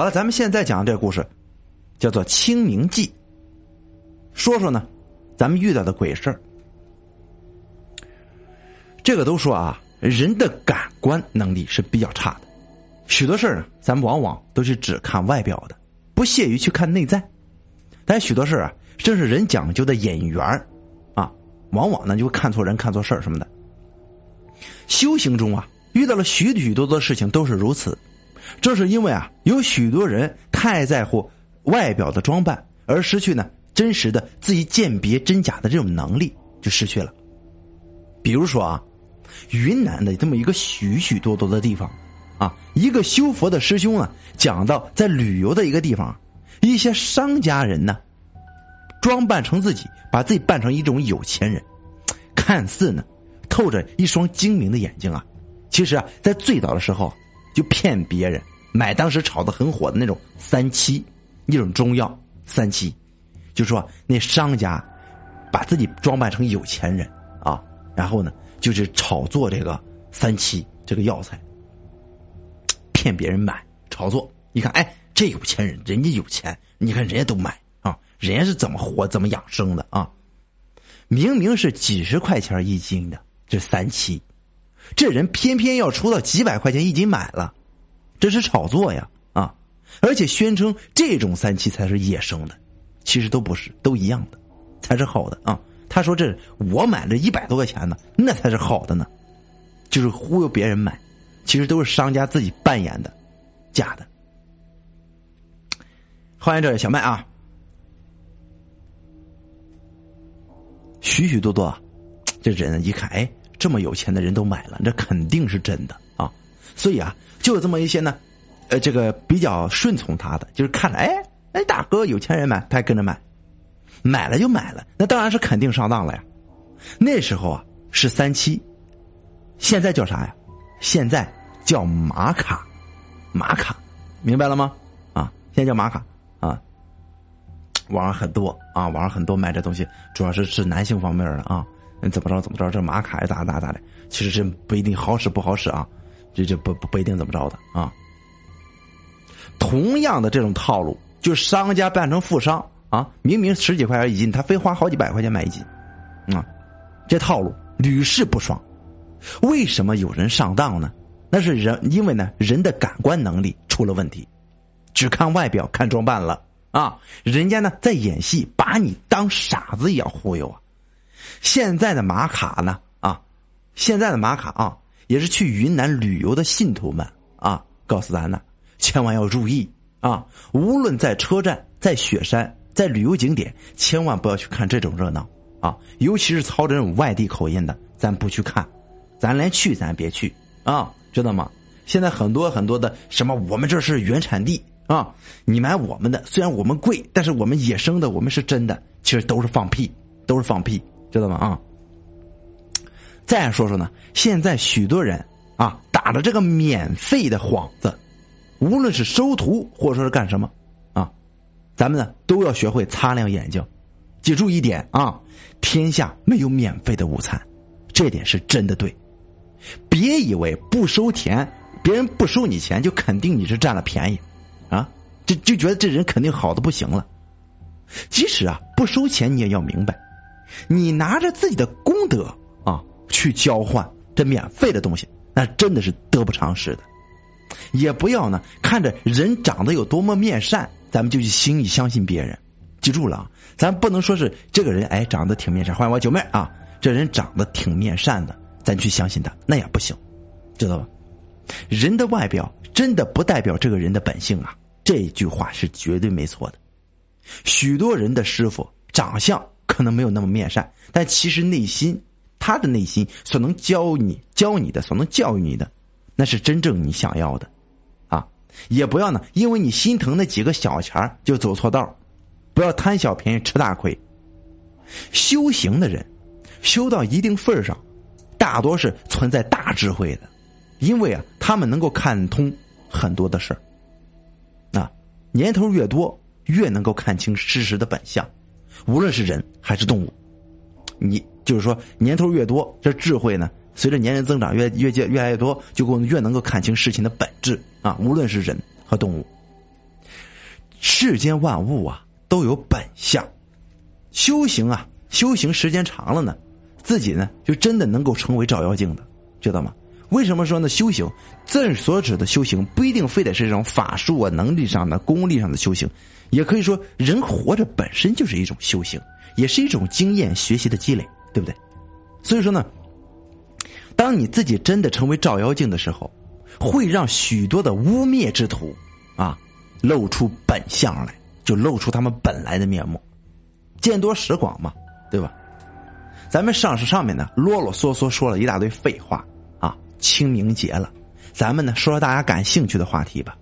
好了，咱们现在讲的这个故事，叫做《清明记》。说说呢，咱们遇到的鬼事儿。这个都说啊，人的感官能力是比较差的，许多事儿咱们往往都是只看外表的，不屑于去看内在。但许多事儿啊，正是人讲究的眼缘啊，往往呢就会看错人、看错事儿什么的。修行中啊，遇到了许许多多的事情都是如此。正是因为啊，有许多人太在乎外表的装扮，而失去呢真实的自己鉴别真假的这种能力，就失去了。比如说啊，云南的这么一个许许多多的地方，啊，一个修佛的师兄啊，讲到在旅游的一个地方，一些商家人呢，装扮成自己，把自己扮成一种有钱人，看似呢透着一双精明的眼睛啊，其实啊，在最早的时候。就骗别人买当时炒的很火的那种三七，一种中药三七，就说那商家把自己装扮成有钱人啊，然后呢就是炒作这个三七这个药材，骗别人买炒作。一看，哎，这有钱人，人家有钱，你看人家都买啊，人家是怎么活怎么养生的啊？明明是几十块钱一斤的这三七。这人偏偏要出到几百块钱一斤买了，这是炒作呀啊！而且宣称这种三七才是野生的，其实都不是，都一样的，才是好的啊！他说这我买了一百多块钱呢，那才是好的呢，就是忽悠别人买，其实都是商家自己扮演的，假的。欢迎这位小麦啊，许许多多，这人一看哎。这么有钱的人都买了，这肯定是真的啊！所以啊，就有这么一些呢，呃，这个比较顺从他的，就是看着哎哎，大哥有钱人买，他也跟着买，买了就买了，那当然是肯定上当了呀。那时候啊是三七，现在叫啥呀？现在叫玛卡，玛卡，明白了吗？啊，现在叫玛卡啊。网上很多啊，网上很多卖这东西，主要是是男性方面的啊。怎么着怎么着？这马卡呀咋咋咋的？其实这不一定好使不好使啊，这这不不一定怎么着的啊。同样的这种套路，就商家扮成富商啊，明明十几块钱一斤，他非花好几百块钱买一斤，啊，这套路屡试不爽。为什么有人上当呢？那是人因为呢人的感官能力出了问题，只看外表看装扮了啊，人家呢在演戏，把你当傻子一样忽悠啊。现在的玛卡呢？啊，现在的玛卡啊，也是去云南旅游的信徒们啊，告诉咱呢，千万要注意啊！无论在车站、在雪山、在旅游景点，千万不要去看这种热闹啊！尤其是操这种外地口音的，咱不去看，咱连去咱别去啊！知道吗？现在很多很多的什么，我们这是原产地啊，你买我们的，虽然我们贵，但是我们野生的，我们是真的，其实都是放屁，都是放屁。知道吗？啊，再说说呢，现在许多人啊打着这个免费的幌子，无论是收徒或者说是干什么啊，咱们呢都要学会擦亮眼睛，记住一点啊，天下没有免费的午餐，这点是真的对。别以为不收钱，别人不收你钱就肯定你是占了便宜啊，就就觉得这人肯定好的不行了。即使啊不收钱，你也要明白。你拿着自己的功德啊去交换这免费的东西，那真的是得不偿失的。也不要呢看着人长得有多么面善，咱们就去轻易相信别人。记住了啊，咱不能说是这个人哎长得挺面善，欢迎我九妹啊，这人长得挺面善的，咱去相信他那也不行，知道吧？人的外表真的不代表这个人的本性啊，这句话是绝对没错的。许多人的师傅长相。可能没有那么面善，但其实内心，他的内心所能教你、教你的，所能教育你的，那是真正你想要的，啊！也不要呢，因为你心疼那几个小钱就走错道，不要贪小便宜吃大亏。修行的人，修到一定份上，大多是存在大智慧的，因为啊，他们能够看通很多的事儿，啊，年头越多，越能够看清事实的本相。无论是人还是动物，你就是说年头越多，这智慧呢，随着年龄增长越越越越来越多，就更越能够看清事情的本质啊。无论是人和动物，世间万物啊都有本相，修行啊修行时间长了呢，自己呢就真的能够成为照妖镜的，知道吗？为什么说呢？修行这所指的修行不一定非得是这种法术啊、能力上的、功力上的修行，也可以说人活着本身就是一种修行，也是一种经验学习的积累，对不对？所以说呢，当你自己真的成为照妖镜的时候，会让许多的污蔑之徒啊露出本相来，就露出他们本来的面目。见多识广嘛，对吧？咱们上是上面呢啰啰嗦嗦说了一大堆废话。清明节了，咱们呢说说大家感兴趣的话题吧。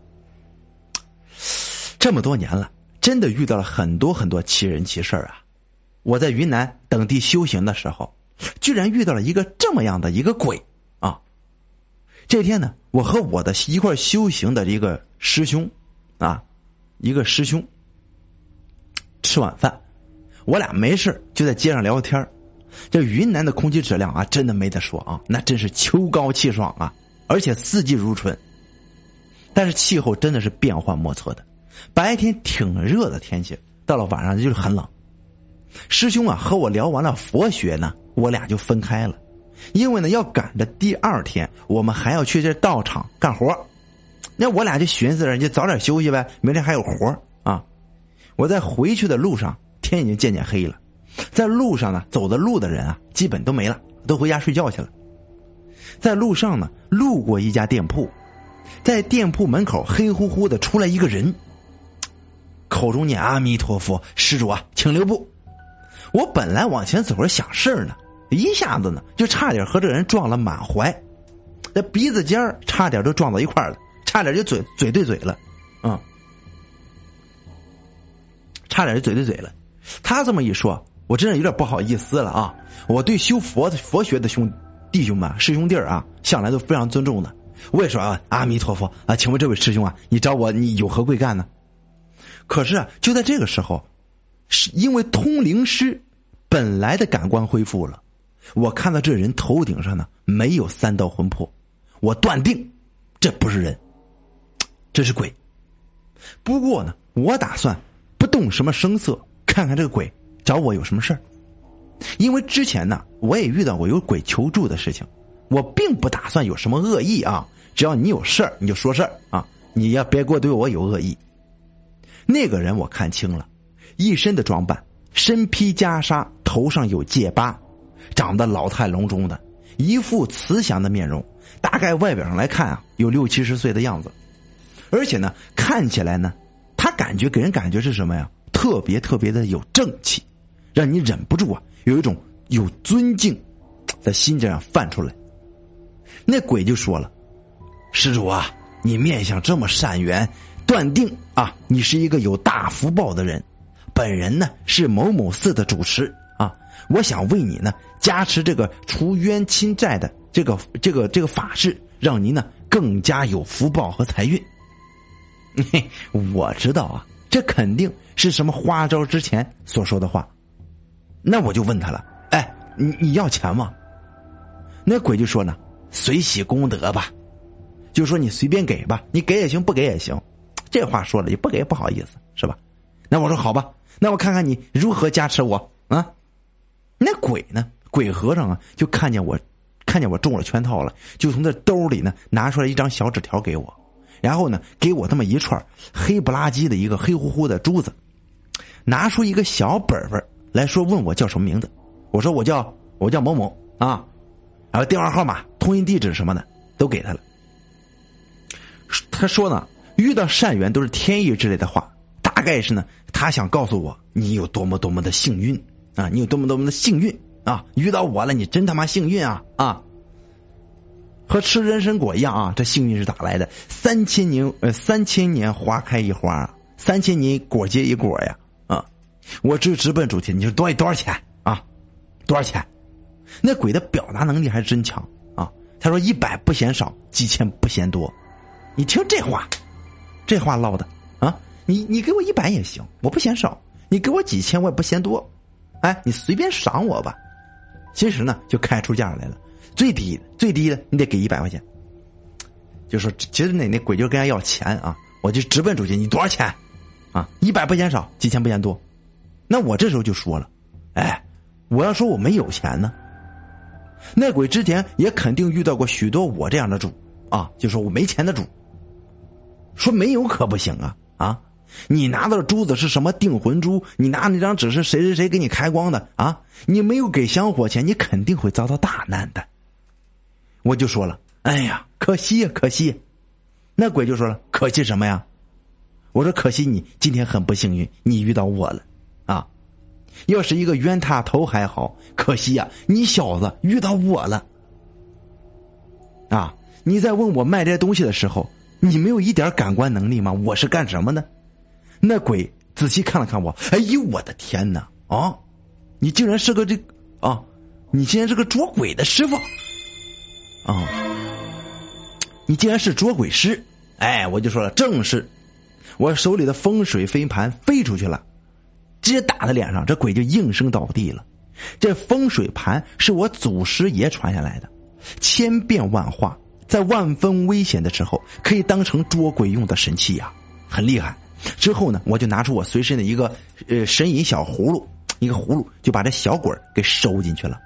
这么多年了，真的遇到了很多很多奇人奇事啊！我在云南等地修行的时候，居然遇到了一个这么样的一个鬼啊！这天呢，我和我的一块修行的一个师兄啊，一个师兄吃晚饭，我俩没事就在街上聊天这云南的空气质量啊，真的没得说啊，那真是秋高气爽啊，而且四季如春。但是气候真的是变幻莫测的，白天挺热的天气，到了晚上就是很冷。师兄啊，和我聊完了佛学呢，我俩就分开了，因为呢要赶着第二天我们还要去这道场干活。那我俩就寻思着，就早点休息呗，明天还有活啊。我在回去的路上，天已经渐渐黑了。在路上呢，走的路的人啊，基本都没了，都回家睡觉去了。在路上呢，路过一家店铺，在店铺门口黑乎乎的出来一个人，口中念阿弥陀佛，施主啊，请留步。我本来往前走着想事儿呢，一下子呢就差点和这人撞了满怀，那鼻子尖儿差点都撞到一块了，差点就嘴嘴对嘴了，啊，差点就嘴对嘴了。他这么一说。我真是有点不好意思了啊！我对修佛的佛学的兄弟兄们、师兄弟儿啊，向来都非常尊重的。我也说啊，阿弥陀佛啊，请问这位师兄啊，你找我你有何贵干呢？可是啊，就在这个时候，是因为通灵师本来的感官恢复了，我看到这人头顶上呢没有三道魂魄，我断定这不是人，这是鬼。不过呢，我打算不动什么声色，看看这个鬼。找我有什么事儿？因为之前呢，我也遇到过有鬼求助的事情，我并不打算有什么恶意啊。只要你有事儿，你就说事儿啊，你要别给我对我有恶意。那个人我看清了，一身的装扮，身披袈裟，头上有戒疤，长得老态龙钟的，一副慈祥的面容，大概外表上来看啊，有六七十岁的样子，而且呢，看起来呢，他感觉给人感觉是什么呀？特别特别的有正气。让你忍不住啊，有一种有尊敬，在心这样泛出来。那鬼就说了：“施主啊，你面相这么善缘，断定啊，你是一个有大福报的人。本人呢是某某寺的主持啊，我想为你呢加持这个除冤亲债的这个这个这个法事，让您呢更加有福报和财运。嘿我知道啊，这肯定是什么花招之前所说的话。”那我就问他了，哎，你你要钱吗？那鬼就说呢，随喜功德吧，就说你随便给吧，你给也行，不给也行。这话说了也不给不好意思，是吧？那我说好吧，那我看看你如何加持我啊。那鬼呢？鬼和尚啊，就看见我，看见我中了圈套了，就从这兜里呢拿出来一张小纸条给我，然后呢给我这么一串黑不拉几的一个黑乎乎的珠子，拿出一个小本本。来说问我叫什么名字，我说我叫我叫某某啊，然后电话号码、通讯地址什么的都给他了。他说呢，遇到善缘都是天意之类的话，大概是呢，他想告诉我你有多么多么的幸运啊，你有多么多么的幸运啊，遇到我了，你真他妈幸运啊啊！和吃人参果一样啊，这幸运是咋来的？三千年呃，三千年花开一花，三千年果结一果呀。我直直奔主题，你说多多少钱啊？多少钱？那鬼的表达能力还真强啊！他说一百不嫌少，几千不嫌多。你听这话，这话唠的啊！你你给我一百也行，我不嫌少；你给我几千，我也不嫌多。哎，你随便赏我吧。其实呢，就开出价来了，最低最低的，你得给一百块钱。就说其实那那鬼就跟人要钱啊！我就直奔主题，你多少钱？啊，一百不嫌少，几千不嫌多。那我这时候就说了，哎，我要说我没有钱呢。那鬼之前也肯定遇到过许多我这样的主啊，就说我没钱的主。说没有可不行啊啊！你拿到的珠子是什么定魂珠？你拿那张纸是谁谁谁给你开光的啊？你没有给香火钱，你肯定会遭到大难的。我就说了，哎呀，可惜呀，可惜。那鬼就说了，可惜什么呀？我说可惜你今天很不幸运，你遇到我了！要是一个冤大头还好，可惜呀，你小子遇到我了啊！你在问我卖这些东西的时候，你没有一点感官能力吗？我是干什么的？那鬼仔细看了看我，哎呦我的天哪！啊，你竟然是个这啊，你竟然是个捉鬼的师傅啊！你竟然是捉鬼师！哎，我就说了，正是。我手里的风水飞盘飞出去了，直接打他脸上，这鬼就应声倒地了。这风水盘是我祖师爷传下来的，千变万化，在万分危险的时候可以当成捉鬼用的神器呀，很厉害。之后呢，我就拿出我随身的一个呃神隐小葫芦，一个葫芦就把这小鬼给收进去了。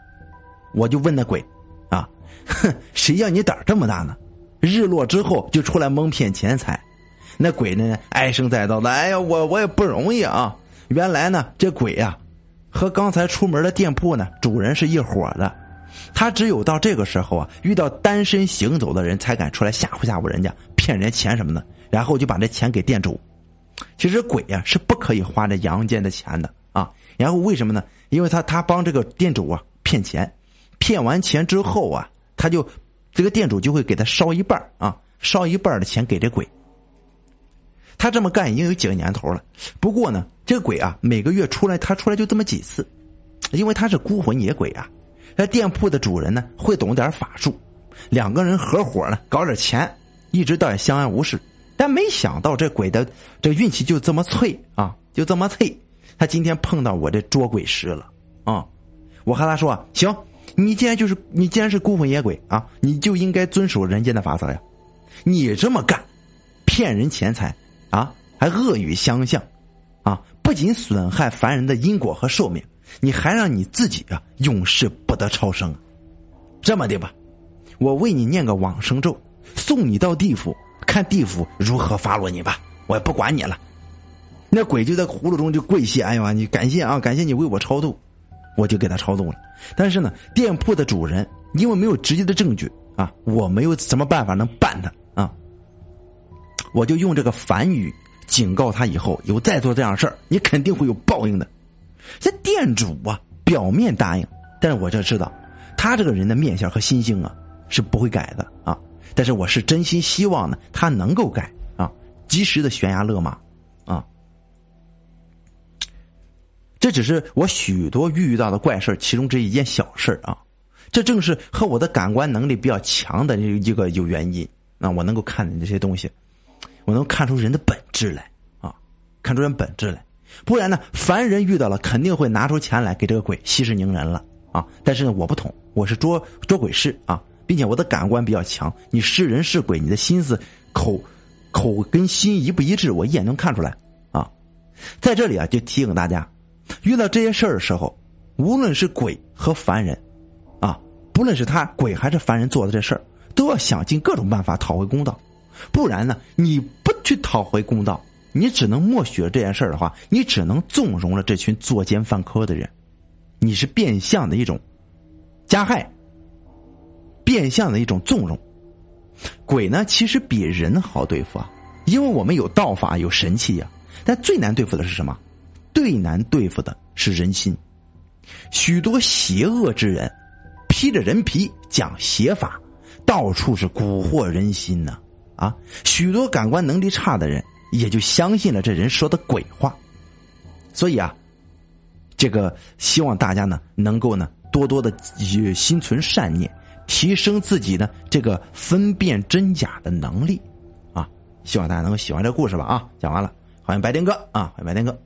我就问那鬼，啊，哼，谁让你胆这么大呢？日落之后就出来蒙骗钱财。那鬼呢？唉声载道的，哎呀，我我也不容易啊！原来呢，这鬼呀，和刚才出门的店铺呢主人是一伙的。他只有到这个时候啊，遇到单身行走的人才敢出来吓唬吓唬人家，骗人家钱什么的，然后就把这钱给店主。其实鬼呀是不可以花这阳间的钱的啊。然后为什么呢？因为他他帮这个店主啊骗钱，骗完钱之后啊，他就这个店主就会给他烧一半啊，烧一半的钱给这鬼。他这么干已经有几个年头了，不过呢，这鬼啊，每个月出来，他出来就这么几次，因为他是孤魂野鬼啊。那店铺的主人呢，会懂点法术，两个人合伙呢，搞点钱，一直倒也相安无事。但没想到这鬼的这运气就这么脆啊，就这么脆。他今天碰到我这捉鬼师了啊！我和他说：“行，你既然就是你既然是孤魂野鬼啊，你就应该遵守人间的法则呀。你这么干，骗人钱财。”啊，还恶语相向，啊，不仅损害凡人的因果和寿命，你还让你自己啊永世不得超生。这么的吧，我为你念个往生咒，送你到地府，看地府如何发落你吧。我也不管你了。那鬼就在葫芦中就跪谢，哎呀，你感谢啊，感谢你为我超度，我就给他超度了。但是呢，店铺的主人因为没有直接的证据啊，我没有什么办法能办他啊。我就用这个梵语警告他，以后有再做这样事儿，你肯定会有报应的。这店主啊，表面答应，但是我就知道，他这个人的面相和心性啊是不会改的啊。但是我是真心希望呢，他能够改啊，及时的悬崖勒马啊。这只是我许多遇到的怪事其中这一件小事啊。这正是和我的感官能力比较强的一个有原因啊，我能够看见这些东西。我能看出人的本质来啊，看出人本质来，不然呢，凡人遇到了肯定会拿出钱来给这个鬼息事宁人了啊。但是呢，我不同，我是捉捉鬼师啊，并且我的感官比较强，你是人是鬼，你的心思口口跟心一不一致，我一眼能看出来啊。在这里啊，就提醒大家，遇到这些事儿的时候，无论是鬼和凡人啊，不论是他鬼还是凡人做的这事儿，都要想尽各种办法讨回公道。不然呢？你不去讨回公道，你只能默许了这件事的话，你只能纵容了这群作奸犯科的人，你是变相的一种加害，变相的一种纵容。鬼呢，其实比人好对付啊，因为我们有道法，有神器呀。但最难对付的是什么？最难对付的是人心。许多邪恶之人，披着人皮讲邪法，到处是蛊惑人心呢。啊许多感官能力差的人也就相信了这人说的鬼话，所以啊，这个希望大家呢能够呢多多的心存善念，提升自己的这个分辨真假的能力啊！希望大家能够喜欢这个故事吧啊！讲完了，欢迎白天哥啊，欢迎白天哥。